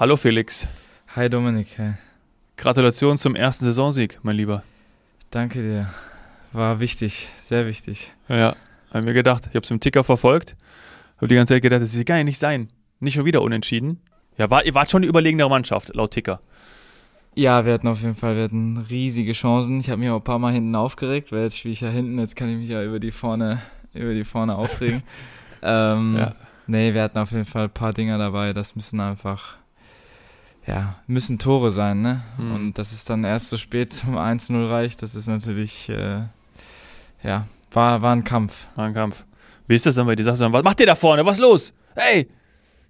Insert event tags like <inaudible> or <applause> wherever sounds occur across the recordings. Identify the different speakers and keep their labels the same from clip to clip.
Speaker 1: Hallo Felix.
Speaker 2: Hi Dominik. Hey.
Speaker 1: Gratulation zum ersten Saisonsieg, mein Lieber.
Speaker 2: Danke dir. War wichtig, sehr wichtig.
Speaker 1: Ja, habe mir gedacht. Ich habe es im Ticker verfolgt. Habe die ganze Zeit gedacht, das kann ja nicht sein. Nicht schon wieder unentschieden. Ja, war, ihr wart schon die überlegenere Mannschaft, laut Ticker.
Speaker 2: Ja, wir hatten auf jeden Fall, wir hatten riesige Chancen. Ich habe mich auch ein paar Mal hinten aufgeregt, weil jetzt spiele ich ja hinten, jetzt kann ich mich ja über die vorne, über die vorne aufregen. <laughs> ähm, ja. Nee, wir hatten auf jeden Fall ein paar Dinger dabei, das müssen einfach, ja, müssen Tore sein, ne? Mhm. Und dass es dann erst so spät zum 1-0 reicht, das ist natürlich, äh, ja, war, war ein Kampf.
Speaker 1: War ein Kampf. Wie ist das dann, weil die sagst dann, was macht ihr da vorne? Was los? Hey!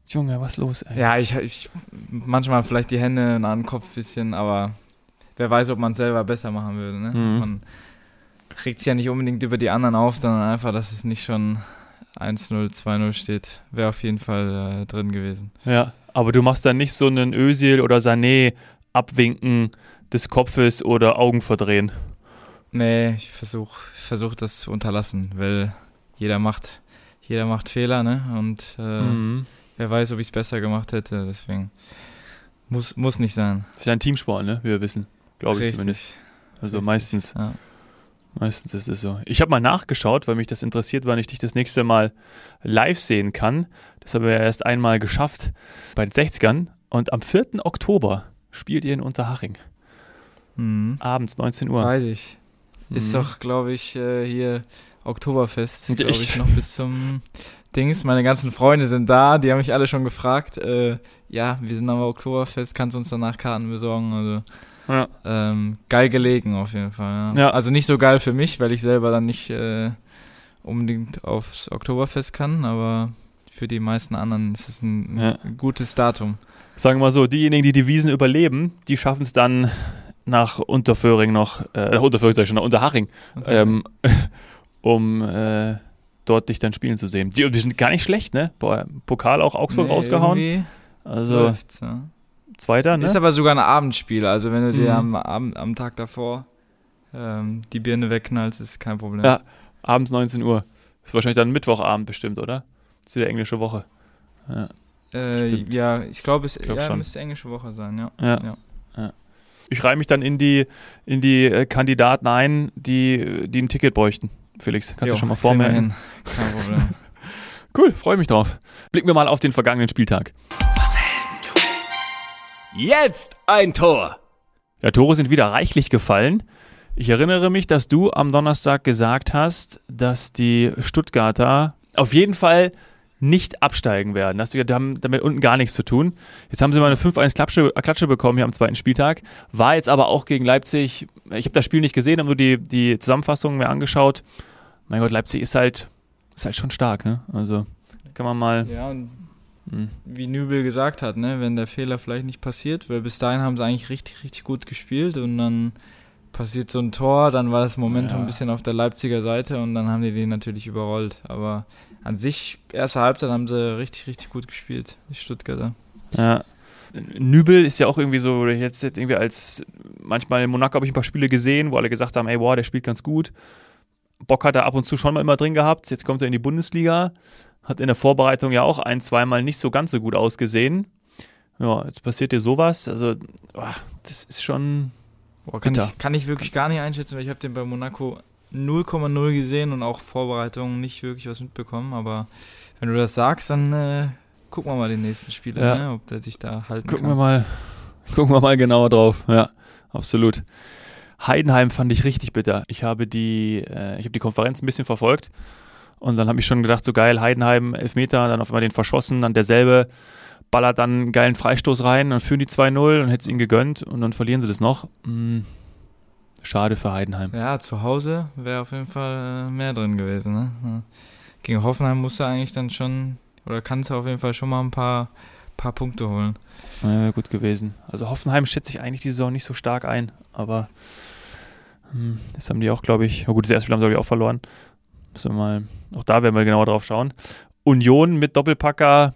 Speaker 1: Junge, was los?
Speaker 2: Ey? Ja, ich, ich manchmal vielleicht die Hände an den Kopf ein bisschen, aber wer weiß, ob man es selber besser machen würde. Ne? Mhm. Man regt sich ja nicht unbedingt über die anderen auf, sondern einfach, dass es nicht schon 1-0, 2-0 steht. Wäre auf jeden Fall äh, drin gewesen.
Speaker 1: Ja, aber du machst dann nicht so einen Ösil oder Sané abwinken des Kopfes oder Augen verdrehen.
Speaker 2: Nee, ich versuche versuch das zu unterlassen, weil jeder macht, jeder macht Fehler, ne? Und äh, mhm wer weiß, ob ich es besser gemacht hätte. Deswegen muss, muss nicht sein.
Speaker 1: Das ist ja ein Teamsport, ne? wie wir wissen. Glaube ich zumindest. Also Richtig. meistens. Ja. Meistens ist es so. Ich habe mal nachgeschaut, weil mich das interessiert, wann ich dich das nächste Mal live sehen kann. Das haben wir ja erst einmal geschafft bei den 60ern. Und am 4. Oktober spielt ihr in Unterhaching. Mhm. Abends 19 Uhr.
Speaker 2: Weiß ich. Ist mhm. doch, glaube ich, äh, hier Oktoberfest, glaube ich, noch bis zum Dings. Meine ganzen Freunde sind da, die haben mich alle schon gefragt. Äh, ja, wir sind am Oktoberfest, kannst du uns danach Karten besorgen? Also ja. ähm, geil gelegen auf jeden Fall. Ja. ja. Also nicht so geil für mich, weil ich selber dann nicht äh, unbedingt aufs Oktoberfest kann, aber für die meisten anderen ist es ein, ja. gutes Datum.
Speaker 1: Sagen wir mal so, diejenigen, die die Wiesen überleben, die schaffen es dann nach Unterföhring noch, äh, nach Unterföhring sag ich schon, nach Unterhaching, ähm, <laughs> um äh, dort dich dann spielen zu sehen. Die, die sind gar nicht schlecht, ne? Boah, Pokal auch Augsburg nee, rausgehauen. Also ja. Zweiter, ne?
Speaker 2: Ist aber sogar ein Abendspiel. Also wenn du dir mhm. am, Abend, am Tag davor ähm, die Birne wegknallst, ist kein Problem.
Speaker 1: Ja, abends 19 Uhr. Ist wahrscheinlich dann Mittwochabend bestimmt, oder? Das ist wieder englische Woche.
Speaker 2: Ja, äh, ja ich glaube, es glaub ja, schon. müsste englische Woche sein, ja.
Speaker 1: ja. ja. ja. Ich reihe mich dann in die, in die äh, Kandidaten ein, die, die ein Ticket bräuchten. Felix, kannst jo, du schon mal vormerken? Kein Problem. <laughs> cool, freue mich drauf. Blicken wir mal auf den vergangenen Spieltag.
Speaker 3: Jetzt ein Tor.
Speaker 1: Ja, Tore sind wieder reichlich gefallen. Ich erinnere mich, dass du am Donnerstag gesagt hast, dass die Stuttgarter auf jeden Fall nicht absteigen werden. Das, die haben damit unten gar nichts zu tun. Jetzt haben sie mal eine 5-1-Klatsche Klatsche bekommen hier am zweiten Spieltag. War jetzt aber auch gegen Leipzig. Ich habe das Spiel nicht gesehen, habe nur die, die Zusammenfassung mir angeschaut mein Gott, Leipzig ist halt, ist halt schon stark, ne? Also kann man mal.
Speaker 2: Ja, und. Wie Nübel gesagt hat, ne, wenn der Fehler vielleicht nicht passiert, weil bis dahin haben sie eigentlich richtig, richtig gut gespielt und dann passiert so ein Tor, dann war das Momentum ja. ein bisschen auf der Leipziger Seite und dann haben die den natürlich überrollt. Aber an sich, erste Halbzeit haben sie richtig, richtig gut gespielt, die Stuttgarter.
Speaker 1: Ja. Nübel ist ja auch irgendwie so, jetzt irgendwie als manchmal in Monaco habe ich ein paar Spiele gesehen, wo alle gesagt haben, ey, boah, der spielt ganz gut. Bock hat er ab und zu schon mal immer drin gehabt. Jetzt kommt er in die Bundesliga. Hat in der Vorbereitung ja auch ein, zweimal nicht so ganz so gut ausgesehen. Ja, jetzt passiert dir sowas. Also, oh, das ist schon.
Speaker 2: Boah, kann, ich, kann ich wirklich gar nicht einschätzen, weil ich habe den bei Monaco 0,0 gesehen und auch Vorbereitungen nicht wirklich was mitbekommen. Aber wenn du das sagst, dann äh, gucken wir mal den nächsten Spieler, ja. ne, ob der sich da halten
Speaker 1: gucken
Speaker 2: kann.
Speaker 1: Wir mal, gucken wir mal genauer drauf. Ja, absolut. Heidenheim fand ich richtig bitter. Ich habe die, äh, ich habe die Konferenz ein bisschen verfolgt und dann habe ich schon gedacht, so geil, Heidenheim, Elfmeter, dann auf einmal den verschossen, dann derselbe ballert dann einen geilen Freistoß rein, dann führen die 2-0 und hätte es ihnen gegönnt und dann verlieren sie das noch. Hm, schade für Heidenheim.
Speaker 2: Ja, zu Hause wäre auf jeden Fall äh, mehr drin gewesen. Ne? Gegen Hoffenheim musste eigentlich dann schon, oder kannst du auf jeden Fall schon mal ein paar, paar Punkte holen.
Speaker 1: Ja, gut gewesen. Also Hoffenheim schätze ich eigentlich die Saison nicht so stark ein, aber hm, das haben die auch, glaube ich. Oh gut, das erste Spiel haben sie, glaube ich, auch verloren. Müssen wir mal, auch da werden wir genauer drauf schauen. Union mit Doppelpacker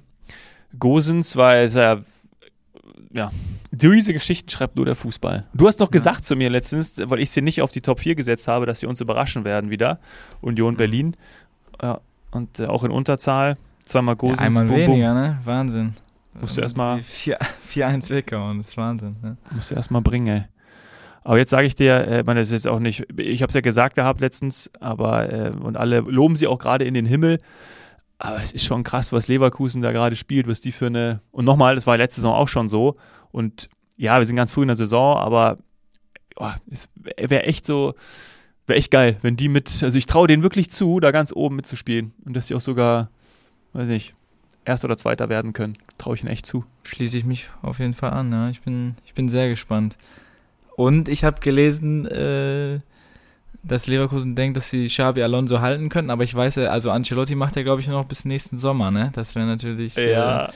Speaker 1: Gosens war es ja, ja, diese Geschichten schreibt nur der Fußball. Du hast noch ja. gesagt zu mir letztens, weil ich sie nicht auf die Top 4 gesetzt habe, dass sie uns überraschen werden wieder. Union mhm. Berlin. Ja, und äh, auch in Unterzahl. Zweimal Gosens.
Speaker 2: Ja, einmal boom, weniger, boom. ne? Wahnsinn.
Speaker 1: Musst du erstmal.
Speaker 2: 4-1 weggehauen, <laughs> das ist Wahnsinn. Ne?
Speaker 1: Musst du erstmal bringen, ey. Aber jetzt sage ich dir, äh, man, das ist jetzt auch nicht, ich habe es ja gesagt gehabt letztens, aber äh, und alle loben sie auch gerade in den Himmel. Aber es ist schon krass, was Leverkusen da gerade spielt, was die für eine. Und nochmal, das war letzte Saison auch schon so. Und ja, wir sind ganz früh in der Saison, aber oh, es wäre echt so, wäre echt geil, wenn die mit, also ich traue denen wirklich zu, da ganz oben mitzuspielen. Und dass sie auch sogar, weiß nicht, Erster oder Zweiter werden können. Traue ich ihnen echt zu.
Speaker 2: Schließe ich mich auf jeden Fall an, ja. Ich bin, ich bin sehr gespannt. Und ich habe gelesen, äh, dass Leverkusen denkt, dass sie Xabi Alonso halten könnten, aber ich weiß ja, also Ancelotti macht ja, glaube ich, nur noch bis nächsten Sommer, ne? Das wäre natürlich.
Speaker 1: Ja.
Speaker 2: Äh,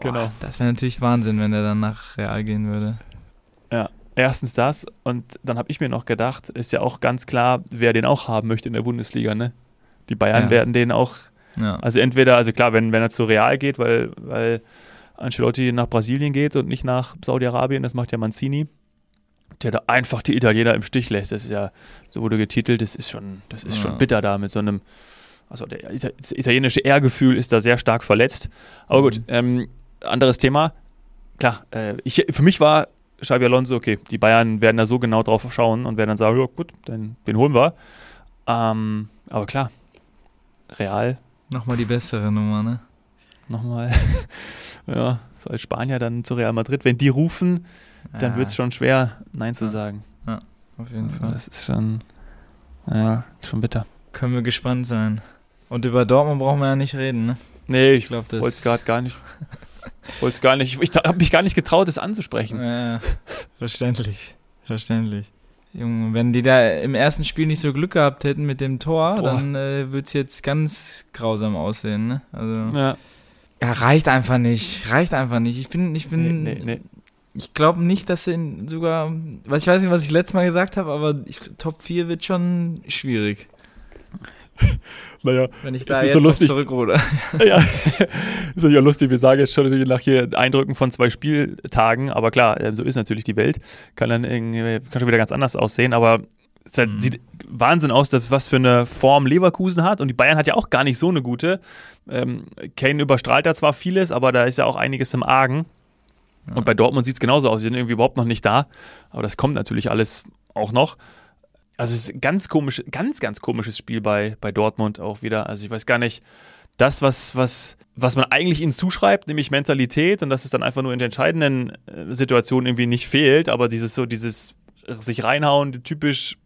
Speaker 2: genau. Oh, das wäre natürlich Wahnsinn, wenn er dann nach Real gehen würde.
Speaker 1: Ja. Erstens das und dann habe ich mir noch gedacht, ist ja auch ganz klar, wer den auch haben möchte in der Bundesliga, ne? Die Bayern ja. werden den auch, ja. also entweder, also klar, wenn, wenn er zu Real geht, weil, weil Ancelotti nach Brasilien geht und nicht nach Saudi-Arabien, das macht ja Mancini, der da einfach die Italiener im Stich lässt. Das ist ja, so wurde getitelt, das ist schon, das ist ja. schon bitter da mit so einem, also der, das italienische Ehrgefühl ist da sehr stark verletzt. Aber gut, mhm. ähm, anderes Thema. Klar, äh, ich, für mich war Xabi Alonso, okay, die Bayern werden da so genau drauf schauen und werden dann sagen, ja gut, dann, den holen wir. Ähm, aber klar, Real.
Speaker 2: Nochmal die bessere Nummer, ne?
Speaker 1: Nochmal, <laughs> ja, so als Spanier dann zu Real Madrid. Wenn die rufen, dann wird es schon schwer, Nein zu sagen.
Speaker 2: Ja, auf jeden Fall.
Speaker 1: Das ist schon, ja, schon bitter.
Speaker 2: Können wir gespannt sein. Und über Dortmund brauchen wir ja nicht reden, ne?
Speaker 1: Nee, ich, ich wollte es gerade gar nicht. <laughs> wollte gar nicht. Ich, ich habe mich gar nicht getraut, es anzusprechen.
Speaker 2: Ja, verständlich. Verständlich. Junge, wenn die da im ersten Spiel nicht so Glück gehabt hätten mit dem Tor, Boah. dann äh, würde es jetzt ganz grausam aussehen, ne? Also. Ja. Ja, reicht einfach nicht. Reicht einfach nicht. Ich bin, ich bin nee, nee, nee ich glaube nicht, dass sie sogar, ich weiß nicht, was ich letztes Mal gesagt habe, aber ich, Top 4 wird schon schwierig. <laughs>
Speaker 1: Naja,
Speaker 2: wenn ich da jetzt so lustig. zurückruder. <laughs>
Speaker 1: ja, <laughs> ist ja lustig. Wir sagen jetzt schon nach hier Eindrücken von zwei Spieltagen, aber klar, ähm, so ist natürlich die Welt. Kann dann kann schon wieder ganz anders aussehen, aber es halt, mhm. sieht Wahnsinn aus, was für eine Form Leverkusen hat. Und die Bayern hat ja auch gar nicht so eine gute. Ähm, Kane überstrahlt da zwar vieles, aber da ist ja auch einiges im Argen. Und bei Dortmund sieht es genauso aus. Sie sind irgendwie überhaupt noch nicht da. Aber das kommt natürlich alles auch noch. Also es ist ein ganz komisch, ganz, ganz komisches Spiel bei, bei Dortmund auch wieder. Also ich weiß gar nicht, das, was, was, was man eigentlich ihnen zuschreibt, nämlich Mentalität und dass es dann einfach nur in den entscheidenden äh, Situationen irgendwie nicht fehlt, aber dieses so, dieses sich reinhauen, typisch,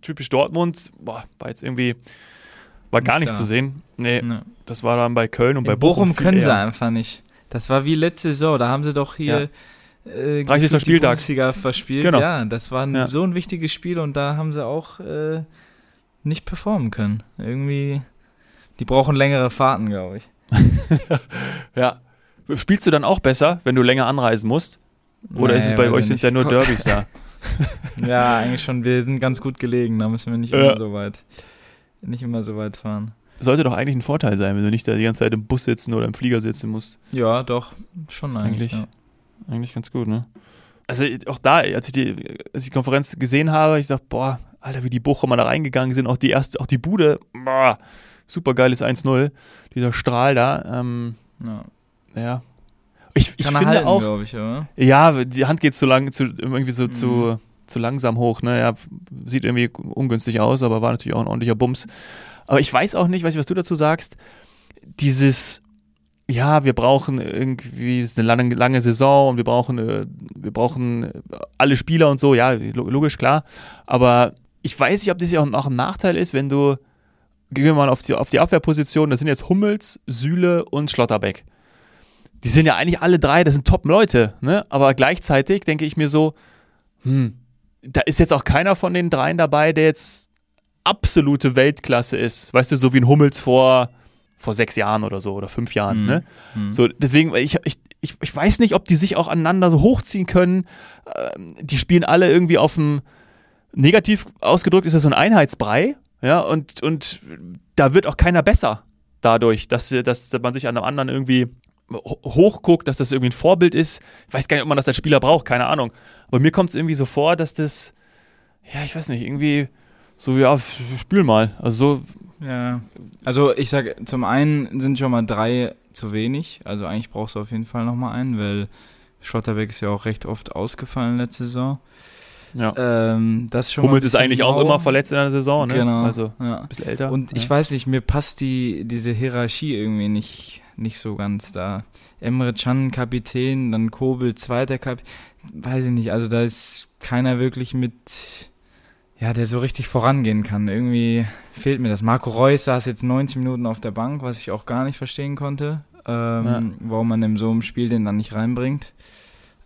Speaker 1: typisch Dortmund, boah, war jetzt irgendwie, war gar nicht, nicht zu sehen. Nee, nee, das war dann bei Köln und in bei Bochum.
Speaker 2: Bochum können sie einfach nicht. Das war wie letzte Saison, da haben sie doch hier
Speaker 1: ja. Äh, 30. Spieltag
Speaker 2: verspielt. Genau. Ja, das war ja. so ein wichtiges Spiel und da haben sie auch äh, nicht performen können. Irgendwie, die brauchen längere Fahrten, glaube ich. <laughs>
Speaker 1: ja. Spielst du dann auch besser, wenn du länger anreisen musst? Oder nee, ist es bei euch sind ja nur Derbys da? <laughs>
Speaker 2: ja, eigentlich schon. Wir sind ganz gut gelegen, da müssen wir nicht immer so weit, nicht immer so weit fahren
Speaker 1: sollte doch eigentlich ein Vorteil sein, wenn du nicht da die ganze Zeit im Bus sitzen oder im Flieger sitzen musst.
Speaker 2: Ja, doch, schon eigentlich. Eigentlich, ja.
Speaker 1: Eigentlich ganz gut, ne? Also auch da, als ich die, als ich die Konferenz gesehen habe, ich dachte, boah, Alter, wie die Bochumer da reingegangen sind, auch die erste, auch die Bude, boah, super geiles 1-0, dieser Strahl da, ähm, ja. ja. Ich, ich finde halten, auch,
Speaker 2: ich,
Speaker 1: ja, die Hand geht zu lang, zu, irgendwie so mhm. zu, zu langsam hoch, ne, ja, sieht irgendwie ungünstig aus, aber war natürlich auch ein ordentlicher Bums. Aber ich weiß auch nicht, weiß ich, was du dazu sagst, dieses, ja, wir brauchen irgendwie, es ist eine lange, lange Saison und wir brauchen, äh, wir brauchen alle Spieler und so, ja, logisch, klar. Aber ich weiß nicht, ob das ja auch ein Nachteil ist, wenn du, gehen wir mal auf die, auf die Abwehrposition, das sind jetzt Hummels, Sühle und Schlotterbeck. Die sind ja eigentlich alle drei, das sind Top-Leute, ne? Aber gleichzeitig denke ich mir so, hm, da ist jetzt auch keiner von den dreien dabei, der jetzt absolute Weltklasse ist. Weißt du, so wie ein Hummels vor, vor sechs Jahren oder so oder fünf Jahren. Mhm. Ne? Mhm. So, deswegen, ich, ich, ich, ich weiß nicht, ob die sich auch aneinander so hochziehen können. Ähm, die spielen alle irgendwie auf dem, negativ ausgedrückt ist das so ein Einheitsbrei. Ja, und, und da wird auch keiner besser dadurch, dass, dass man sich an einem anderen irgendwie hochguckt, dass das irgendwie ein Vorbild ist. Ich weiß gar nicht, ob man das als Spieler braucht, keine Ahnung. Aber mir kommt es irgendwie so vor, dass das, ja, ich weiß nicht, irgendwie so, ja, spiel mal. Also so.
Speaker 2: Ja, also ich sage, zum einen sind schon mal drei zu wenig. Also eigentlich brauchst du auf jeden Fall nochmal einen, weil Schotterbeck ist ja auch recht oft ausgefallen letzte Saison.
Speaker 1: Ja.
Speaker 2: Ähm, das schon
Speaker 1: Hummels ist eigentlich auch immer verletzt in der Saison, ne?
Speaker 2: Genau.
Speaker 1: Also
Speaker 2: ja.
Speaker 1: ein bisschen älter.
Speaker 2: Und ich
Speaker 1: ja.
Speaker 2: weiß nicht, mir passt die, diese Hierarchie irgendwie nicht, nicht so ganz da. Emre Can Kapitän, dann Kobel zweiter Kapitän. Weiß ich nicht, also da ist keiner wirklich mit, ja, der so richtig vorangehen kann. Irgendwie fehlt mir das. Marco Reus saß jetzt 90 Minuten auf der Bank, was ich auch gar nicht verstehen konnte, ähm,
Speaker 1: Ja.
Speaker 2: warum man in so einem Spiel den dann nicht reinbringt.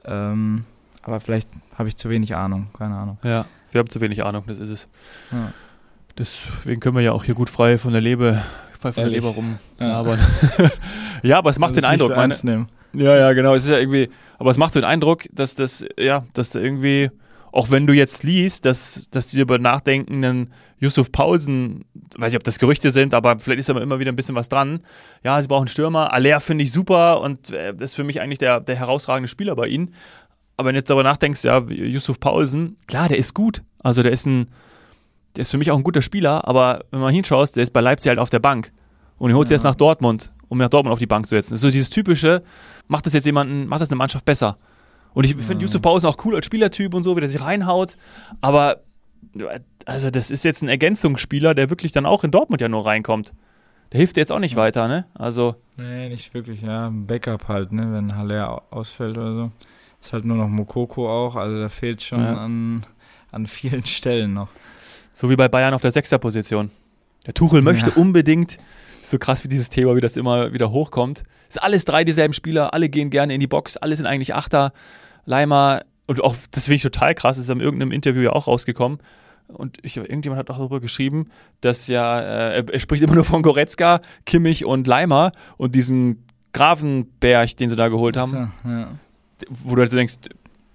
Speaker 2: Ähm, aber vielleicht habe ich zu wenig Ahnung, keine Ahnung.
Speaker 1: Ja, wir haben zu wenig Ahnung, das ist es.
Speaker 2: Ja.
Speaker 1: Deswegen können wir ja auch hier gut frei von der Leber, frei von
Speaker 2: Ehrlich?
Speaker 1: der Leber rum
Speaker 2: Ja. <laughs>
Speaker 1: ja, aber es macht
Speaker 2: Also
Speaker 1: den Eindruck,
Speaker 2: so
Speaker 1: meine. Ja, ja, genau. Es ist ja irgendwie, aber es macht so den Eindruck, dass das, ja, dass da irgendwie, auch wenn du jetzt liest, dass, dass die über nachdenkenden Yusuf Paulsen, weiß ich, ob das Gerüchte sind, aber vielleicht ist aber immer wieder ein bisschen was dran. Ja, sie brauchen Stürmer. Aller finde ich super und äh, das ist für mich eigentlich der, der herausragende Spieler bei ihnen. Aber wenn du jetzt darüber nachdenkst, ja, Yusuf Paulsen, klar, der ist gut. Also der ist ein, der ist für mich auch ein guter Spieler, aber wenn man hinschaust, der ist bei Leipzig halt auf der Bank. Und ich holt sie
Speaker 2: Ja.
Speaker 1: jetzt nach Dortmund, um nach Dortmund auf die Bank zu setzen. Das ist so dieses typische, macht das jetzt jemanden, macht das eine Mannschaft besser. Und ich finde Yusuf Pausen auch cool als Spielertyp und so, wie der sich reinhaut. Aber also das ist jetzt ein Ergänzungsspieler, der wirklich dann auch in Dortmund ja nur reinkommt. Der hilft jetzt auch nicht weiter, ne? Also,
Speaker 2: Nee, nicht wirklich, ja. Ein Backup halt, ne, wenn Haller au- ausfällt oder so. Ist halt nur noch Mokoko auch, also da fehlt schon
Speaker 1: Ja.
Speaker 2: an, an vielen <laughs> Stellen noch.
Speaker 1: so wie bei Bayern auf der Sechserposition. Der Tuchel möchte
Speaker 2: Ja.
Speaker 1: unbedingt, so krass wie dieses Thema, wie das immer wieder hochkommt. Ist alles drei dieselben Spieler, alle gehen gerne in die Box, alle sind eigentlich Achter. Leimer, und auch, das finde ich total krass, ist in irgendeinem Interview ja auch rausgekommen. Und ich, irgendjemand hat auch darüber geschrieben, dass ja, äh, er, er spricht immer nur von Goretzka, Kimmich und Leimer und diesen Gravenberg, den sie da geholt haben,
Speaker 2: So, ja.
Speaker 1: wo du halt denkst,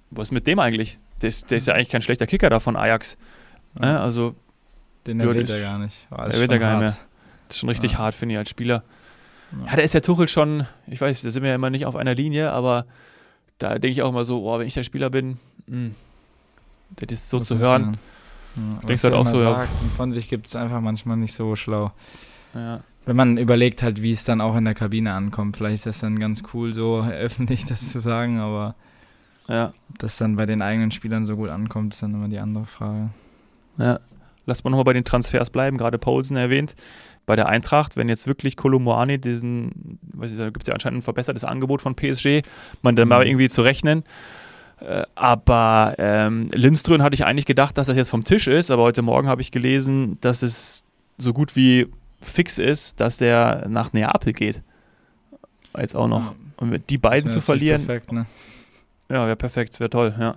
Speaker 1: was ist mit dem eigentlich? Der ist, der ist ja eigentlich kein schlechter Kicker da von Ajax. Ne? Also,
Speaker 2: Den
Speaker 1: Ja,
Speaker 2: erwähnt er gar nicht.
Speaker 1: Er wird ja
Speaker 2: schon
Speaker 1: gar nicht mehr. Das ist schon richtig
Speaker 2: Ja.
Speaker 1: hart, finde ich, als Spieler.
Speaker 2: Ja.
Speaker 1: Ja, da ist der Tuchel schon, ich weiß, da sind wir ja immer nicht auf einer Linie, aber da denke ich auch immer so, oh, wenn ich der Spieler bin, mh, das ist so
Speaker 2: Muss
Speaker 1: zu
Speaker 2: nicht
Speaker 1: hören.
Speaker 2: sein. Ja,
Speaker 1: Denkst halt auch so, ja.
Speaker 2: sagt und von sich gibt es einfach manchmal nicht so schlau.
Speaker 1: Ja.
Speaker 2: Wenn man überlegt halt, wie es dann auch in der Kabine ankommt, vielleicht ist das dann ganz cool, so <laughs> öffentlich das zu sagen, aber
Speaker 1: Ja,
Speaker 2: ob das dann bei den eigenen Spielern so gut ankommt, ist dann immer die andere Frage.
Speaker 1: ja. Lass mal nochmal bei den Transfers bleiben, gerade Paulsen erwähnt. Bei der Eintracht, wenn jetzt wirklich Kolomoani diesen, weiß ich, da gibt es ja anscheinend ein verbessertes Angebot von PSG, man dann mal
Speaker 2: Mhm.
Speaker 1: irgendwie zu rechnen. Äh, Aber ähm, Lindström hatte ich eigentlich gedacht, dass das jetzt vom Tisch ist, aber heute Morgen habe ich gelesen, dass es so gut wie fix ist, dass der nach Neapel geht. Jetzt auch noch.
Speaker 2: Ja.
Speaker 1: Und mit die beiden zu verlieren,
Speaker 2: Perfekt, ne?
Speaker 1: ja, wäre perfekt, wäre toll, ja.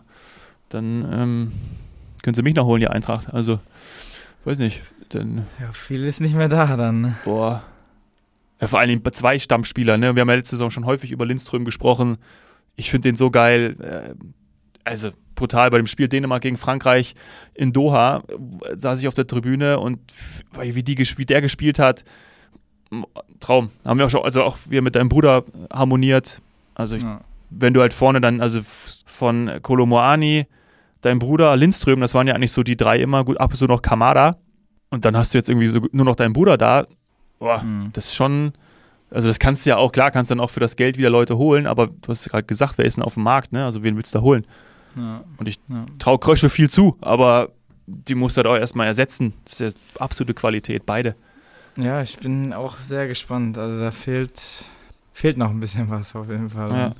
Speaker 1: Dann ähm, können sie mich noch holen, die Eintracht. Also, weiß nicht, dann,
Speaker 2: Ja, viel ist nicht mehr da dann.
Speaker 1: boah. Ja, vor allem bei zwei Stammspieler, ne? Wir haben ja letzte Saison schon häufig über Lindström gesprochen. Ich finde den so geil. Äh, also brutal bei dem Spiel Dänemark gegen Frankreich in Doha äh, saß ich auf der Tribüne und wie, die, wie der gespielt hat, Traum. Haben wir auch schon, also auch wir mit deinem Bruder harmoniert. Also ich
Speaker 2: Ja.
Speaker 1: wenn du halt vorne dann, also von Kolomoani, dein Bruder, Lindström, das waren ja eigentlich so die drei immer, gut, ab und zu noch Kamada. Und dann hast du jetzt irgendwie so nur noch deinen Bruder da. Boah,
Speaker 2: Mhm.
Speaker 1: das ist schon, also das kannst du ja auch, klar, kannst dann auch für das Geld wieder Leute holen, aber du hast gerade gesagt, wer ist denn auf dem Markt, ne? Also wen willst du da holen?
Speaker 2: Ja.
Speaker 1: Und ich
Speaker 2: ja.
Speaker 1: Trau Krösche viel zu, aber die musst du halt auch erstmal ersetzen. Das ist ja absolute Qualität, beide.
Speaker 2: ja, ich bin auch sehr gespannt. Also da fehlt, fehlt noch ein bisschen was auf jeden Fall.
Speaker 1: Ja.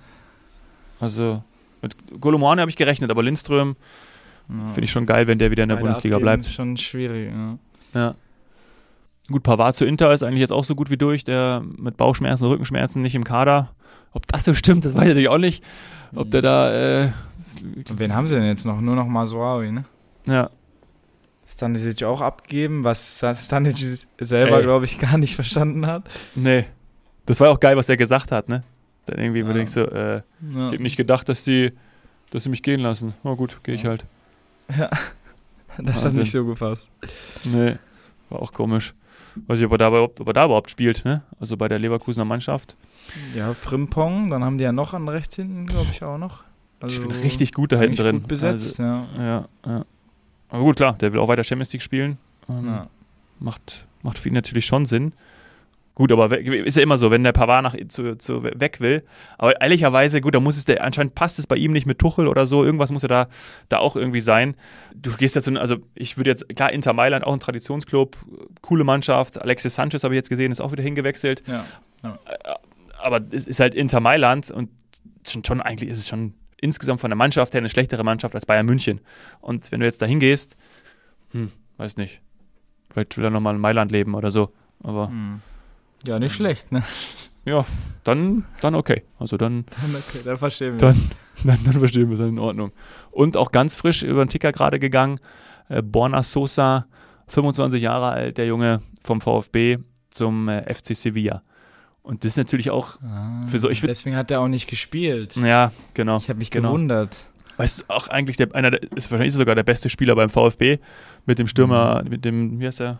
Speaker 1: Also mit Kolomoani habe ich gerechnet, aber Lindström finde ich schon geil, wenn der wieder in der
Speaker 2: Beide
Speaker 1: Bundesliga bleibt.
Speaker 2: Ist schon schwierig, ja.
Speaker 1: Ja. Gut, Pavard zu Inter ist eigentlich jetzt auch so gut wie durch, der mit Bauchschmerzen, Rückenschmerzen nicht im Kader. Ob das so stimmt, das weiß ich natürlich auch nicht. Ob der da. Äh,
Speaker 2: wen haben sie denn jetzt noch? Nur noch Masuawi, ne?
Speaker 1: Ja,
Speaker 2: Stanisic auch abgeben, was Stanisic selber, glaube ich, gar nicht verstanden hat.
Speaker 1: nee. Das war auch geil, was der gesagt hat, ne? Dann irgendwie
Speaker 2: Ja.
Speaker 1: denkst du, äh,
Speaker 2: Ja.
Speaker 1: ich hab nicht gedacht, dass die, dass sie mich gehen lassen. Na gut, gehe ich
Speaker 2: Ja.
Speaker 1: halt.
Speaker 2: Ja. <laughs> Das hat
Speaker 1: Wahnsinn.
Speaker 2: nicht so gepasst.
Speaker 1: Nee, war auch komisch. Weiß nicht, ob er da überhaupt, ob er da überhaupt spielt, ne? Also bei der Leverkusener Mannschaft.
Speaker 2: Ja, Frimpong, dann haben die ja noch an rechts hinten, glaube ich, auch noch. Also
Speaker 1: ich bin richtig gut da hinten drin.
Speaker 2: gut besetzt, ja.
Speaker 1: Also, ja, ja. Aber gut, klar, der will auch weiter Champions League spielen. Ähm,
Speaker 2: ja.
Speaker 1: macht, macht für ihn natürlich schon Sinn. Gut, aber ist ja immer so, wenn der Pavard nach, zu, zu, weg will. Aber ehrlicherweise, gut, da muss es der, anscheinend passt es bei ihm nicht mit Tuchel oder so. Irgendwas muss ja da, da auch irgendwie sein. Du gehst jetzt, also ich würde jetzt, klar, Inter Mailand, auch ein Traditionsclub, coole Mannschaft. Alexis Sanchez habe ich jetzt gesehen, ist auch wieder hingewechselt. Ja, ja. Äh, aber es ist halt Inter Mailand und schon, schon eigentlich ist es schon insgesamt von der Mannschaft her eine schlechtere Mannschaft als Bayern München. Und wenn du jetzt da hingehst, hm, weiß nicht. Vielleicht will er nochmal in Mailand leben oder so. Aber. Hm.
Speaker 2: Ja, nicht schlecht, ne?
Speaker 1: Ja, dann, dann okay. Also dann.
Speaker 2: Dann okay, dann verstehen wir.
Speaker 1: Dann, <laughs> dann, dann verstehen wir es in Ordnung. Und auch ganz frisch über den Ticker gerade gegangen. Äh, Borna Sosa, 25 Jahre alt, der Junge vom VfB zum äh, FC Sevilla. Und das ist natürlich auch ah, für so. Ich
Speaker 2: deswegen hat er auch nicht gespielt.
Speaker 1: Ja, genau.
Speaker 2: Ich habe mich
Speaker 1: genau.
Speaker 2: gewundert.
Speaker 1: Weißt du, auch eigentlich der, einer, der, ist wahrscheinlich sogar der beste Spieler beim VfB mit dem Stürmer, mhm. mit dem, wie heißt der?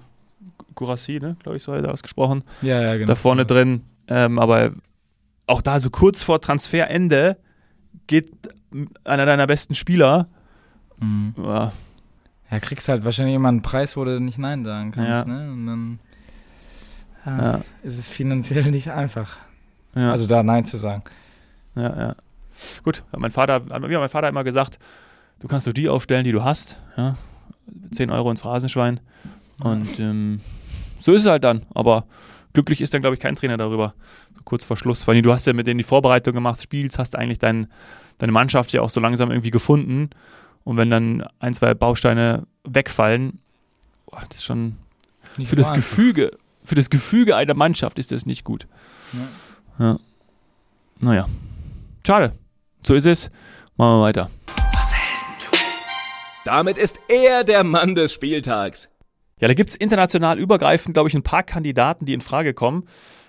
Speaker 1: Gurassi, ne? Glaube ich, so hat er ausgesprochen.
Speaker 2: Ja, ja, genau.
Speaker 1: Da vorne drin. Ähm, aber auch da so kurz vor Transferende geht einer deiner besten Spieler.
Speaker 2: Mhm. Ja. ja, kriegst halt wahrscheinlich immer einen Preis, wo du nicht Nein sagen kannst, ja. ne? Und dann ja, ja. ist es finanziell <laughs> nicht einfach. Ja. Also da Nein zu sagen.
Speaker 1: Ja, ja. Gut, mein Vater, hat mein Vater immer gesagt, du kannst nur die aufstellen, die du hast. Ja? 10 Euro ins Phrasenschwein. Und ähm, so ist es halt dann. Aber glücklich ist dann, glaube ich, kein Trainer darüber. So kurz vor Schluss. Weil du hast ja mit denen die Vorbereitung gemacht, spielst, hast eigentlich dein, deine Mannschaft ja auch so langsam irgendwie gefunden. Und wenn dann ein, zwei Bausteine wegfallen, boah, das ist schon nicht für das einfach. Gefüge, für das Gefüge einer Mannschaft ist das nicht gut. Ja. ja. Naja. Schade. So ist es. Machen wir weiter. Was
Speaker 3: Damit ist er der Mann des Spieltags.
Speaker 1: Ja, da gibt es international übergreifend, glaube ich, ein paar Kandidaten, die in Frage kommen.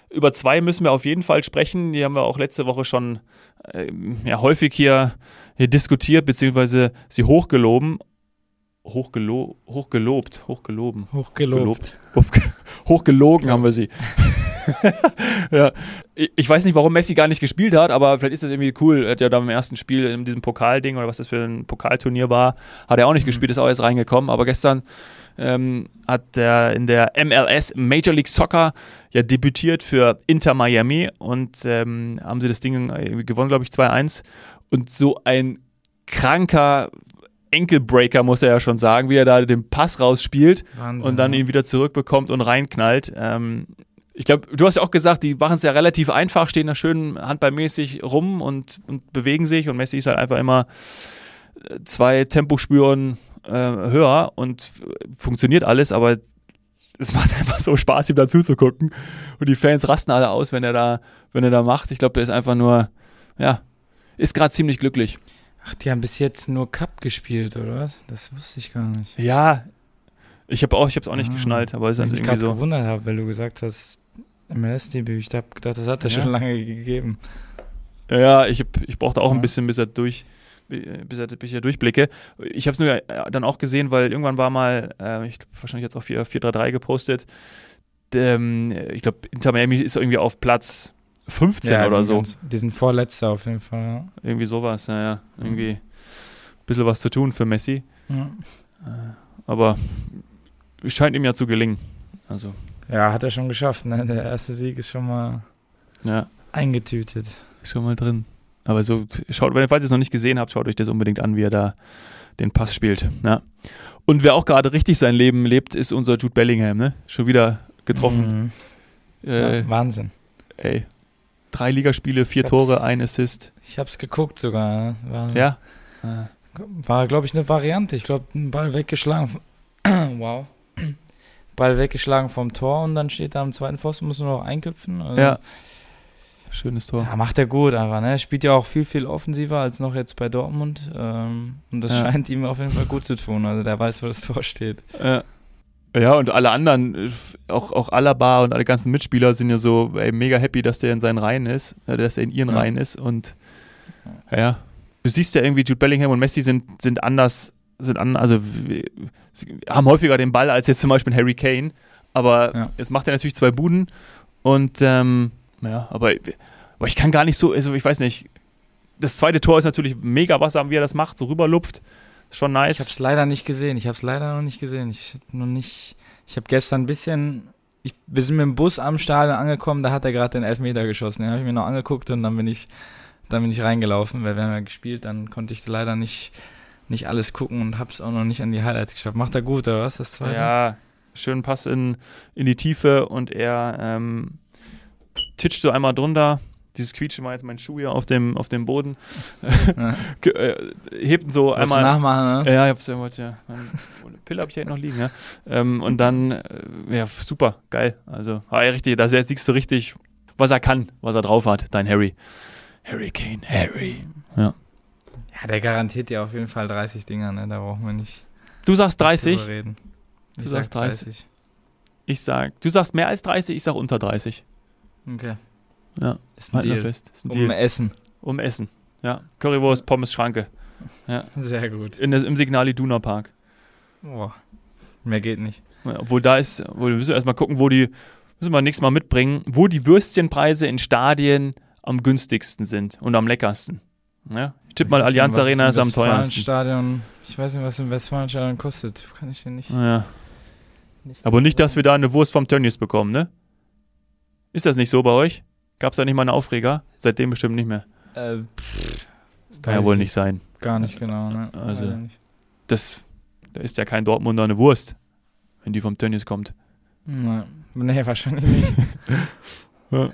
Speaker 1: Über zwei müssen wir auf jeden Fall sprechen. Die haben wir auch letzte Woche schon äh, ja, häufig hier, hier diskutiert, beziehungsweise sie hochgeloben. Hochgelo hochgelobt, hochgeloben.
Speaker 2: Hochgelobt.
Speaker 1: Gelobt. Hochgelogen ja. haben wir sie. ja. <laughs> Ich weiß nicht, warum Messi gar nicht gespielt hat, aber vielleicht ist das irgendwie cool. Er hat ja da im ersten Spiel in diesem Pokalding oder was das für ein Pokalturnier war, hat er auch nicht mhm. gespielt, ist auch erst reingekommen. Aber gestern ähm, hat er in der MLS Major League Soccer ja debütiert für Inter Miami und ähm, haben sie das Ding gewonnen, glaube ich, 2-1. Und so ein kranker Enkelbreaker, muss er ja schon sagen, wie er da den Pass rausspielt Wahnsinn, und dann ihn wieder zurückbekommt und reinknallt. Ähm, ich glaube, du hast ja auch gesagt, die machen es ja relativ einfach, stehen da schön handballmäßig rum und, und bewegen sich und Messi ist halt einfach immer zwei Tempospuren äh, höher und funktioniert alles, aber es macht <laughs> einfach so Spaß, ihm dazu zu gucken. Und die Fans rasten alle aus, wenn er da, wenn er da macht. Ich glaube, der ist einfach nur, ja, ist gerade ziemlich glücklich.
Speaker 2: Ach, die haben bis jetzt nur Cup gespielt, oder was? Das wusste ich gar nicht.
Speaker 1: Ja, ich habe auch, ich habe es auch nicht ah, geschnallt, aber es ist
Speaker 2: irgendwie so. Ich gewundert habe, weil du gesagt hast, MLS-Debüt. Ich habe gedacht, das hat er ja. schon lange gegeben.
Speaker 1: Ja, ich, ich brauchte auch ja. ein bisschen, bis er durch, bis, ich hier durchblicke. Ich habe es nur dann auch gesehen, weil irgendwann war mal, äh, ich wahrscheinlich jetzt auf 4-3-3 gepostet, ähm, ich glaube, Inter Miami ist irgendwie auf Platz 15 ja, oder so. Ganz,
Speaker 2: die sind vorletzter auf jeden Fall. Ja.
Speaker 1: Irgendwie sowas, naja. Irgendwie ein bisschen was zu tun für Messi. Ja. Äh, aber es scheint ihm ja zu gelingen. Also.
Speaker 2: Ja, hat er schon geschafft. Ne? Der erste Sieg ist schon mal ja. eingetütet.
Speaker 1: Schon mal drin. Aber so, schaut, wenn ihr, falls ihr es noch nicht gesehen habt, schaut euch das unbedingt an, wie er da den Pass spielt. Ja. Und wer auch gerade richtig sein Leben lebt, ist unser Jude Bellingham, ne? Schon wieder getroffen.
Speaker 2: Mhm. Äh, ja, Wahnsinn.
Speaker 1: Ey. Drei Ligaspiele, vier Tore, ein Assist.
Speaker 2: Ich hab's geguckt sogar.
Speaker 1: War, ja.
Speaker 2: War, glaube ich, eine Variante. Ich glaube, ein Ball weggeschlagen. <clears throat> wow. Ball weggeschlagen vom Tor und dann steht da am zweiten Pfosten, muss nur noch einköpfen.
Speaker 1: Also, ja. Schönes Tor.
Speaker 2: Ja, macht er gut einfach, ne? Spielt ja auch viel, viel offensiver als noch jetzt bei Dortmund. Ähm, und das ja. scheint ihm auf jeden Fall gut zu tun. Also der weiß, wo das Tor steht.
Speaker 1: Ja. Ja, und alle anderen, auch, auch Alaba und alle ganzen Mitspieler sind ja so ey, mega happy, dass der in seinen Reihen ist, äh, dass er in ihren ja. Reihen ist. Und ja, du siehst ja irgendwie, Jude Bellingham und Messi sind, sind anders, sind an, also haben häufiger den Ball als jetzt zum Beispiel Harry Kane. Aber ja. jetzt macht er natürlich zwei Buden und ähm, ja, aber, aber ich kann gar nicht so, also ich weiß nicht. Das zweite Tor ist natürlich mega Wasser, wie er das macht, so rüberlupft. Schon nice.
Speaker 2: Ich habe es leider nicht gesehen. Ich habe es leider noch nicht gesehen. Ich noch nicht. Ich habe gestern ein bisschen ich, wir sind mit dem Bus am Stadion angekommen, da hat er gerade den Elfmeter geschossen. Den habe ich mir noch angeguckt und dann bin ich, dann bin ich reingelaufen, weil wir haben ja gespielt, dann konnte ich leider nicht, nicht alles gucken und habe es auch noch nicht an die Highlights geschafft. Macht er gut, oder was? Das
Speaker 1: zweite? Ja, schönen Pass in, in die Tiefe und er ähm, titscht so einmal drunter, dieses Quietschen war jetzt mein Schuh hier auf dem, auf dem Boden. <laughs> Ja. äh, hebt so Wolltest einmal.
Speaker 2: nachmachen,
Speaker 1: ne? Ja, ich hab's ja wollte ja. Pille habe ich halt noch liegen, ja. Ähm, und dann, äh, ja, super, geil. Also, war ja richtig, da siehst du richtig, was er kann, was er drauf hat, dein Harry. Harry Kane, Harry. Ja.
Speaker 2: Ja, der garantiert dir auf jeden Fall 30 Dinger, ne? Da brauchen wir nicht.
Speaker 1: Du sagst 30?
Speaker 2: Reden.
Speaker 1: Du ich sagst 30. 30. Ich sag, du sagst mehr als 30, ich sag unter 30.
Speaker 2: Okay.
Speaker 1: Ja,
Speaker 2: ist ein, Deal. Fest. Ist ein um
Speaker 1: Deal.
Speaker 2: Essen.
Speaker 1: Um Essen. Ja, Currywurst, Pommes, Schranke. Ja.
Speaker 2: Sehr gut.
Speaker 1: In, Im Signal Iduna Park.
Speaker 2: Boah. Mehr geht nicht.
Speaker 1: Ja, obwohl da ist, obwohl wir müssen erstmal gucken, wo die, müssen wir nächstes Mal mitbringen, wo die Würstchenpreise in Stadien am günstigsten sind und am leckersten. Ja? Ich tippe mal, Allianz Arena ist am teuersten.
Speaker 2: Stadion, ich weiß nicht, was im Westfalenstadion kostet. Kann ich den nicht.
Speaker 1: Ja. Nicht Aber nicht, dass wir da eine Wurst vom Tönnies bekommen, ne? Ist das nicht so bei euch? Gab es da nicht mal einen Aufreger? Seitdem bestimmt nicht mehr.
Speaker 2: Äh,
Speaker 1: pff, das kann ja wohl nicht sein.
Speaker 2: Gar nicht genau, ne?
Speaker 1: Also, das, da ist ja kein Dortmunder eine Wurst, wenn die vom Tönnies kommt.
Speaker 2: Nee, nee wahrscheinlich nicht. <laughs>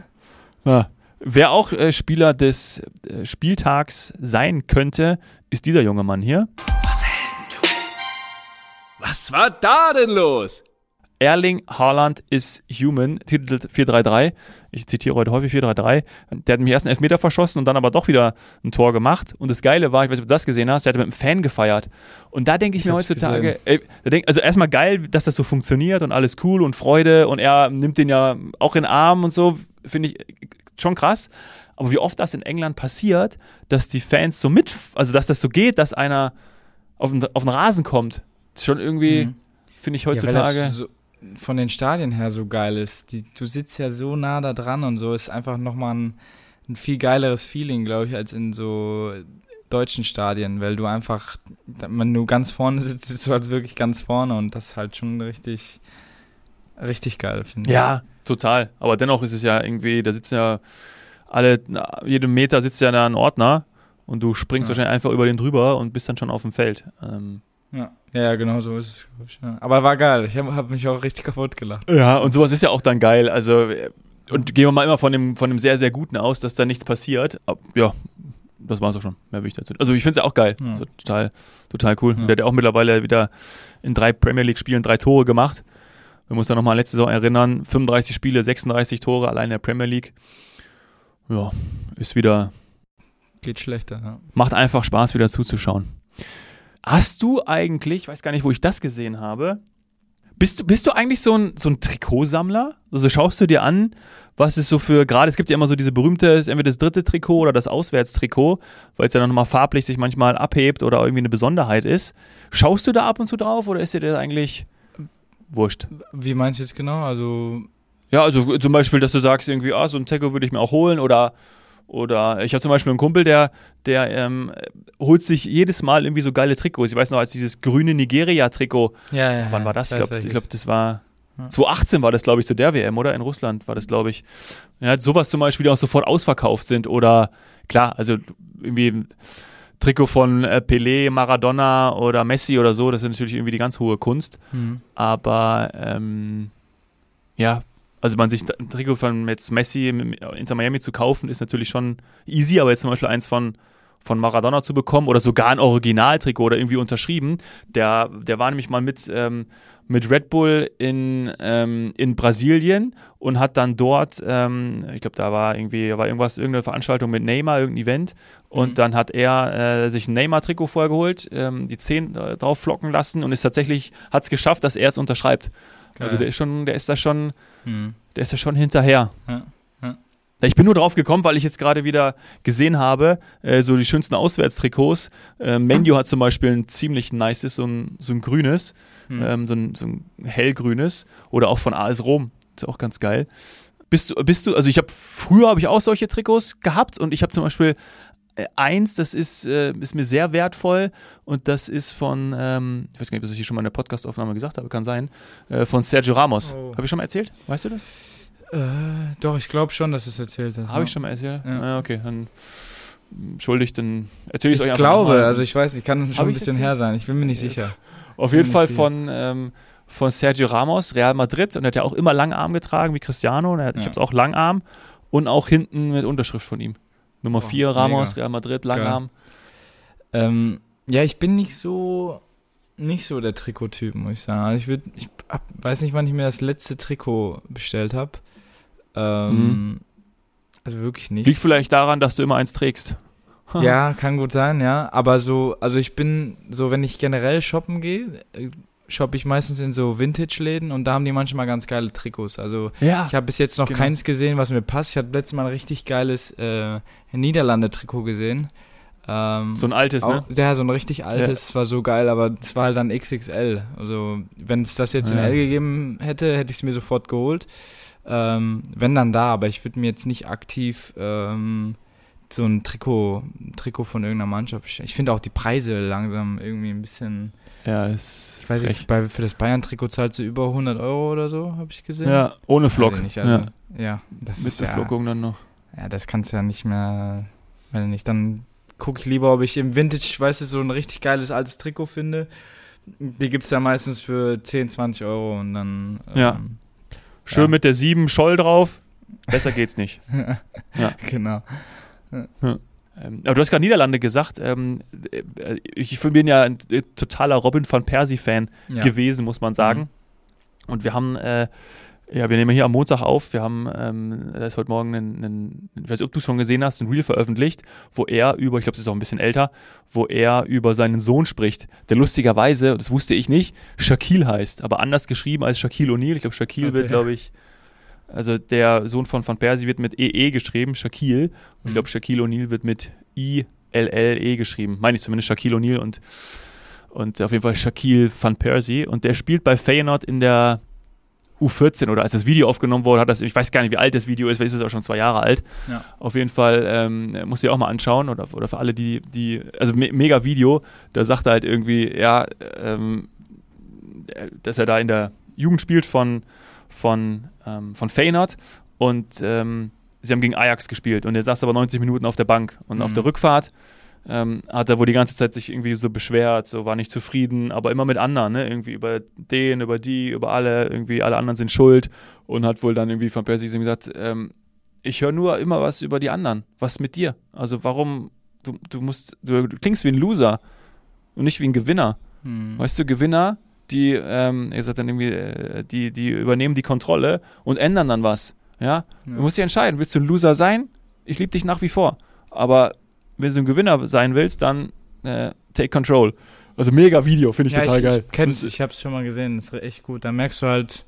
Speaker 1: ja. Wer auch äh, Spieler des äh, Spieltags sein könnte, ist dieser junge Mann hier. Was?
Speaker 3: Was war da denn los?
Speaker 1: Erling Haaland ist human, Titel 433. Ich zitiere heute häufig 433. Der hat mich erst einen Elfmeter verschossen und dann aber doch wieder ein Tor gemacht. Und das Geile war, ich weiß nicht, ob du das gesehen hast, der hat mit einem Fan gefeiert. Und da denke ich, ich mir heutzutage, ey, denk, also erstmal geil, dass das so funktioniert und alles cool und Freude und er nimmt den ja auch in den Arm und so, finde ich schon krass. Aber wie oft das in England passiert, dass die Fans so mit, also dass das so geht, dass einer auf den, auf den Rasen kommt, ist schon irgendwie, mhm. finde ich heutzutage. Ja,
Speaker 2: von den Stadien her so geil ist. Die, du sitzt ja so nah da dran und so ist einfach nochmal ein, ein viel geileres Feeling, glaube ich, als in so deutschen Stadien, weil du einfach, wenn du ganz vorne sitzt, sitzt du halt wirklich ganz vorne und das ist halt schon richtig, richtig geil, finde
Speaker 1: ich. Ja, total. Aber dennoch ist es ja irgendwie, da sitzen ja alle, jedem Meter sitzt ja da ein Ordner und du springst ja. wahrscheinlich einfach über den drüber und bist dann schon auf dem Feld. Ähm,
Speaker 2: ja. ja, genau so ist es. Ja. Aber war geil. Ich habe hab mich auch richtig kaputt gelacht.
Speaker 1: Ja, und sowas ist ja auch dann geil. Also, und gehen wir mal immer von dem, von dem sehr, sehr Guten aus, dass da nichts passiert. Aber, ja, das war es auch schon. Mehr will ich dazu. Also, ich finde es ja auch geil. Ja. Also, total, total cool. Ja. Der hat ja auch mittlerweile wieder in drei Premier League-Spielen drei Tore gemacht. Wir müssen uns da nochmal letzte Saison erinnern. 35 Spiele, 36 Tore allein in der Premier League. Ja, ist wieder.
Speaker 2: Geht schlechter, ja.
Speaker 1: Macht einfach Spaß, wieder zuzuschauen. Hast du eigentlich, ich weiß gar nicht, wo ich das gesehen habe, bist du, bist du eigentlich so ein, so ein Trikotsammler? Also schaust du dir an, was es so für, gerade es gibt ja immer so diese berühmte, entweder das dritte Trikot oder das Auswärtstrikot, weil es ja dann nochmal farblich sich manchmal abhebt oder irgendwie eine Besonderheit ist. Schaust du da ab und zu drauf oder ist dir das eigentlich wurscht?
Speaker 2: Wie meinst du jetzt genau? Also.
Speaker 1: Ja, also zum Beispiel, dass du sagst irgendwie, ah, so ein Trikot würde ich mir auch holen oder oder ich habe zum Beispiel einen Kumpel, der, der ähm, holt sich jedes Mal irgendwie so geile Trikots. Ich weiß noch, als dieses grüne Nigeria-Trikot.
Speaker 2: Ja, ja,
Speaker 1: wann war das? Ich glaube, glaub, das war. 2018 war das, glaube ich, zu der WM, oder? In Russland war das, glaube ich. Ja, sowas zum Beispiel, die auch sofort ausverkauft sind. Oder klar, also irgendwie Trikot von äh, Pelé, Maradona oder Messi oder so, das ist natürlich irgendwie die ganz hohe Kunst. Mhm. Aber ähm, ja, also man sich ein Trikot von jetzt Messi Inter Miami zu kaufen, ist natürlich schon easy, aber jetzt zum Beispiel eins von, von Maradona zu bekommen oder sogar ein Originaltrikot oder irgendwie unterschrieben, der, der war nämlich mal mit, ähm, mit Red Bull in, ähm, in Brasilien und hat dann dort, ähm, ich glaube, da war irgendwie, war irgendwas, irgendeine Veranstaltung mit Neymar, irgendein Event und mhm. dann hat er äh, sich ein Neymar-Trikot vorher geholt, ähm, die Zehen äh, drauf flocken lassen und ist tatsächlich, hat es geschafft, dass er es unterschreibt. Geil. Also der ist schon, der ist da schon, hm. der ist da schon hinterher. Ja. Ich bin nur drauf gekommen, weil ich jetzt gerade wieder gesehen habe, äh, so die schönsten Auswärtstrikots. Äh, Menu hat zum Beispiel ein ziemlich nices, so ein, so ein grünes, hm. ähm, so, ein, so ein hellgrünes. Oder auch von AS Rom. Ist auch ganz geil. Bist du, bist du, also ich habe früher habe ich auch solche Trikots gehabt und ich habe zum Beispiel eins, das ist, äh, ist mir sehr wertvoll und das ist von, ähm, ich weiß gar nicht, ob ich hier schon mal in der Podcastaufnahme gesagt habe, kann sein, äh, von Sergio Ramos. Oh. Habe ich schon mal erzählt? Weißt du das?
Speaker 2: Äh, doch, ich glaube schon, dass du es erzählt hast.
Speaker 1: Habe ja. ich schon mal erzählt? Ja. Ah, okay, dann schuldig, dann erzähle
Speaker 2: ich
Speaker 1: es euch
Speaker 2: einfach. Ich glaube, mal. also ich weiß, ich kann schon ein bisschen her sein, ich bin mir nicht sicher.
Speaker 1: Auf jeden Fall von, ähm, von Sergio Ramos, Real Madrid, und er hat ja auch immer Langarm getragen wie Cristiano. Ich habe es auch Langarm und auch hinten mit Unterschrift von ihm. Nummer 4, oh, Ramos, mega. Real Madrid, Langarm.
Speaker 2: Ähm, ja, ich bin nicht so nicht so der Trikottyp, muss ich sagen. Also ich würde, ich hab, weiß nicht, wann ich mir das letzte Trikot bestellt habe. Ähm, mhm. Also wirklich nicht.
Speaker 1: Liegt vielleicht daran, dass du immer eins trägst.
Speaker 2: ja, kann gut sein, ja. Aber so, also ich bin so, wenn ich generell shoppen gehe, äh, shoppe ich meistens in so Vintage-Läden und da haben die manchmal ganz geile Trikots. Also ja, ich habe bis jetzt noch genau. keins gesehen, was mir passt. Ich hatte letztes Mal ein richtig geiles äh, Niederlande-Trikot gesehen.
Speaker 1: Ähm, so ein altes, auch, ne?
Speaker 2: Ja, so ein richtig altes. Es ja. war so geil, aber es war halt dann XXL. Also wenn es das jetzt ja. in L gegeben hätte, hätte ich es mir sofort geholt. Ähm, wenn dann da, aber ich würde mir jetzt nicht aktiv ähm, so ein Trikot, Trikot von irgendeiner Mannschaft bestellen. Ich finde auch die Preise langsam irgendwie ein bisschen.
Speaker 1: Ja, ist.
Speaker 2: Ich weiß nicht, bei, für das Bayern-Trikot zahlst du über 100 Euro oder so, habe ich gesehen.
Speaker 1: Ja, ohne Flock.
Speaker 2: Nicht, also, ja. ja,
Speaker 1: das Mit der ja, Flockung dann noch.
Speaker 2: Ja, das kannst du ja nicht mehr, wenn nicht, dann gucke ich lieber, ob ich im Vintage, weißt du, so ein richtig geiles altes Trikot finde. Die gibt es ja meistens für 10, 20 Euro und dann.
Speaker 1: Ja. Ähm, Schön ja. mit der 7 Scholl drauf. Besser geht's nicht. <laughs>
Speaker 2: ja. Genau.
Speaker 1: Ja. Ähm, aber du hast gerade Niederlande gesagt. Ähm, äh, ich bin ja ein äh, totaler Robin van Persie-Fan ja. gewesen, muss man sagen. Mhm. Und wir haben äh, ja, wir nehmen hier am Montag auf. Wir haben, ähm, da ist heute Morgen ein, ein ich weiß nicht, ob du es schon gesehen hast, ein Reel veröffentlicht, wo er über, ich glaube, es ist auch ein bisschen älter, wo er über seinen Sohn spricht, der lustigerweise, das wusste ich nicht, Shaquille heißt, aber anders geschrieben als Shaquille O'Neal. Ich glaube, Shaquille okay. wird, glaube ich, also der Sohn von Van Persie wird mit EE geschrieben, Shaquille. Und ich mhm. glaube, Shaquille O'Neal wird mit I-L-L-E geschrieben. Meine ich zumindest Shaquille O'Neal und, und auf jeden Fall Shaquille Van Persie. Und der spielt bei Feyenoord in der U14 oder als das Video aufgenommen wurde, hat das, ich weiß gar nicht, wie alt das Video ist, weil es ist auch schon zwei Jahre alt. Ja. Auf jeden Fall ähm, du dir auch mal anschauen oder, oder für alle, die, die, also me mega Video, da sagt er halt irgendwie, ja, ähm, dass er da in der Jugend spielt von, von, ähm, von Feyenoord und ähm, sie haben gegen Ajax gespielt und er saß aber 90 Minuten auf der Bank und mhm. auf der Rückfahrt ähm, hat er wohl die ganze Zeit sich irgendwie so beschwert, so war nicht zufrieden, aber immer mit anderen, ne? irgendwie über den, über die, über alle, irgendwie alle anderen sind schuld und hat wohl dann irgendwie von Percy gesagt, ähm, ich höre nur immer was über die anderen, was mit dir? Also warum, du, du musst, du, klingst wie ein Loser und nicht wie ein Gewinner. Hm. Weißt du, Gewinner, die, ähm, er sagt dann irgendwie, äh, die, die übernehmen die Kontrolle und ändern dann was. Ja? ja. Du musst dich entscheiden, willst du ein Loser sein? Ich liebe dich nach wie vor. Aber wenn du ein Gewinner sein willst, dann äh, take control. Also mega Video, finde ich ja, total
Speaker 2: ich,
Speaker 1: geil.
Speaker 2: Ich kenn's, ich habe es schon mal gesehen, das ist echt gut. Da merkst du halt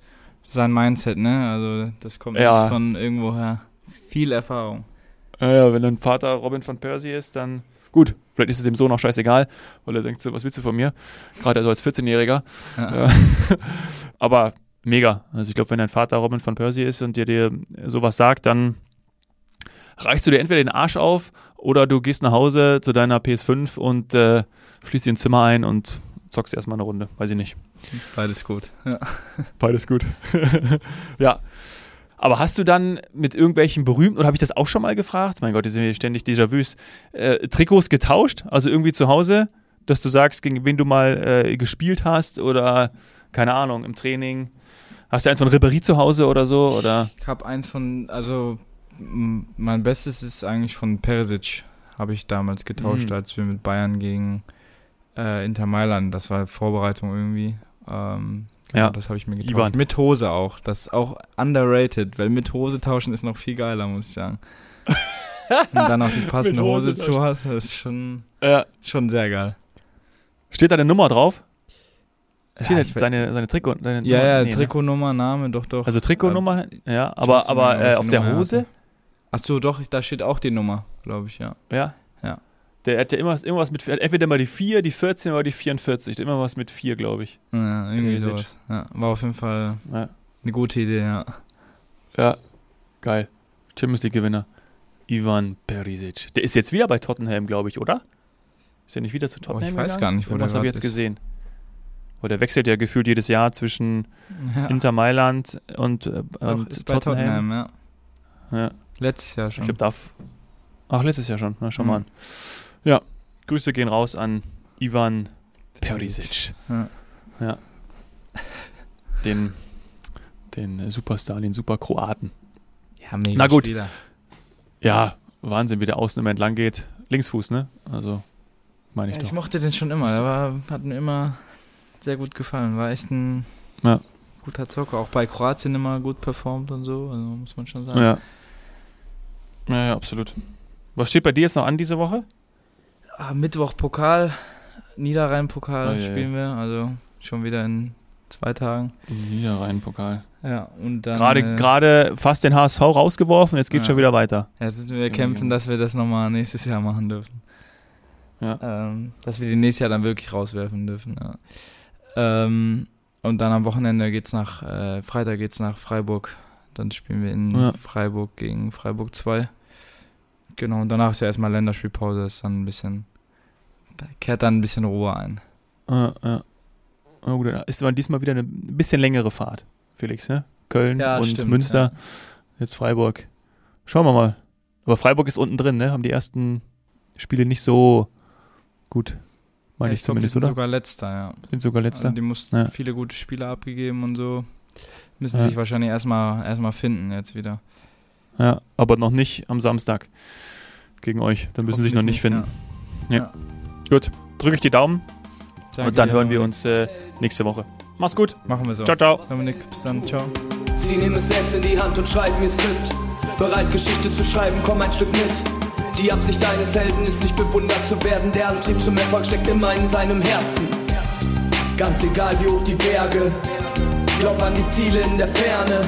Speaker 2: sein Mindset, ne? Also das kommt ja. von irgendwoher. Viel Erfahrung.
Speaker 1: Ja, ja, wenn dein Vater Robin van Persie ist, dann gut, vielleicht ist es dem Sohn auch scheißegal, weil er denkt so, was willst du von mir? Gerade so als 14-Jähriger. Ja. Äh, <laughs> aber mega. Also ich glaube, wenn dein Vater Robin van Persie ist und dir, dir sowas sagt, dann reichst du dir entweder den Arsch auf oder du gehst nach Hause zu deiner PS5 und äh, schließt dir ein Zimmer ein und zockst erstmal eine Runde. Weiß ich nicht.
Speaker 2: Beides gut. Ja.
Speaker 1: Beides gut. <laughs> ja. Aber hast du dann mit irgendwelchen berühmten, oder habe ich das auch schon mal gefragt? Mein Gott, die sind hier ständig Déjà-vus. Äh, Trikots getauscht? Also irgendwie zu Hause, dass du sagst, gegen wen du mal äh, gespielt hast oder keine Ahnung, im Training. Hast du eins von Ribéry zu Hause oder so? Oder?
Speaker 2: Ich habe eins von, also mein Bestes ist eigentlich von Perisic, habe ich damals getauscht, mhm. als wir mit Bayern gegen äh, Inter Mailand, das war Vorbereitung irgendwie. Ähm, genau, ja, das habe ich mir getauscht. Ivan. Mit Hose auch, das ist auch underrated, weil mit Hose tauschen ist noch viel geiler, muss ich sagen. <laughs> Und dann noch die passende Hose, Hose zu hast, das ist schon, ja. schon sehr geil.
Speaker 1: Steht da eine Nummer drauf? Steht ja, seine, seine Trikot,
Speaker 2: seine ja, Nummer? ja, nee, ne? Trikotnummer, Name, doch, doch.
Speaker 1: Also Trikotnummer, ja, aber, aber äh, auf der Hose?
Speaker 2: Ach so, doch, da steht auch die Nummer, glaube ich,
Speaker 1: ja.
Speaker 2: Ja?
Speaker 1: Der hat ja immer, irgendwas mit, entweder mal die 4, die 14 oder die 44. Immer was mit 4, glaube ich.
Speaker 2: Ja, irgendwie sowas. Ja, war auf jeden Fall ja. eine gute Idee, ja.
Speaker 1: Ja, geil. Champions League-Gewinner. Ivan Perisic. Der ist jetzt wieder bei Tottenham, glaube ich, oder? Ist er nicht wieder zu Tottenham?
Speaker 2: Oh, ich weiß gegangen? gar nicht,
Speaker 1: wo Was habe ich jetzt ist. gesehen? Weil der wechselt ja gefühlt jedes Jahr zwischen ja. Inter Mailand und, äh, und ist Tottenham. Tottenham ja.
Speaker 2: ja. Letztes Jahr schon.
Speaker 1: Ich glaube, darf. Ach, letztes Jahr schon. Na, schau mhm. mal an. Ja, Grüße gehen raus an Ivan Perisic. Ja. ja. Den, den Superstar, den Superkroaten.
Speaker 2: Ja, mega
Speaker 1: Na gut. Spieler. Ja, Wahnsinn, wie der außen immer entlang geht. Linksfuß, ne? Also, meine ich ja, doch.
Speaker 2: Ich mochte den schon immer. Der war, hat mir immer sehr gut gefallen. War echt ein ja. guter Zocker. Auch bei Kroatien immer gut performt und so. Also, muss man schon sagen.
Speaker 1: Ja. Ja, ja, absolut. Was steht bei dir jetzt noch an diese Woche?
Speaker 2: Ah, Mittwoch Pokal, Niederrhein-Pokal oh, spielen wir. Also schon wieder in zwei Tagen.
Speaker 1: Niederrhein-Pokal.
Speaker 2: Ja, und dann.
Speaker 1: Gerade, äh, gerade fast den HSV rausgeworfen, jetzt geht ja. schon wieder weiter.
Speaker 2: Ja, jetzt müssen wir kämpfen, dass wir das nochmal nächstes Jahr machen dürfen. Ja. Ähm, dass wir die nächstes Jahr dann wirklich rauswerfen dürfen. Ja. Ähm, und dann am Wochenende geht's nach, äh, Freitag geht's nach Freiburg. Dann spielen wir in ja. Freiburg gegen Freiburg 2. Genau, und danach ist ja erstmal Länderspielpause, ist dann ein bisschen, da kehrt dann ein bisschen Ruhe ein.
Speaker 1: Ja, ja. Oh, gut, ist aber diesmal wieder eine bisschen längere Fahrt, Felix, ne? Köln ja, und stimmt, Münster, ja. jetzt Freiburg. Schauen wir mal. Aber Freiburg ist unten drin, ne? Haben die ersten Spiele nicht so gut, meine ja, ich, ich glaub, zumindest,
Speaker 2: die
Speaker 1: sind
Speaker 2: sogar letzter, ja.
Speaker 1: Sind sogar letzter.
Speaker 2: Also die mussten viele gute Spiele abgegeben und so. Müssen sich wahrscheinlich erstmal erstmal finden jetzt wieder.
Speaker 1: Ja, aber noch nicht am Samstag gegen euch. Dann müssen sie sich noch nicht finden. Ja. ja. Gut, drücke ich die Daumen. Danke und dann hören wir uns äh, nächste Woche. Mach's gut.
Speaker 2: Machen wir so.
Speaker 1: Ciao, ciao.
Speaker 2: Dominik, bis dann. Ciao.
Speaker 4: Sie nehmen es selbst in die Hand und schreiben ihr Skript. Bereit, Geschichte zu schreiben, komm ein Stück mit. Die Absicht deines Helden ist nicht bewundert zu werden. Der Antrieb zum Erfolg steckt immer in seinem Herzen. Ganz egal wie hoch die Berge. Glaub an die Ziele in der Ferne.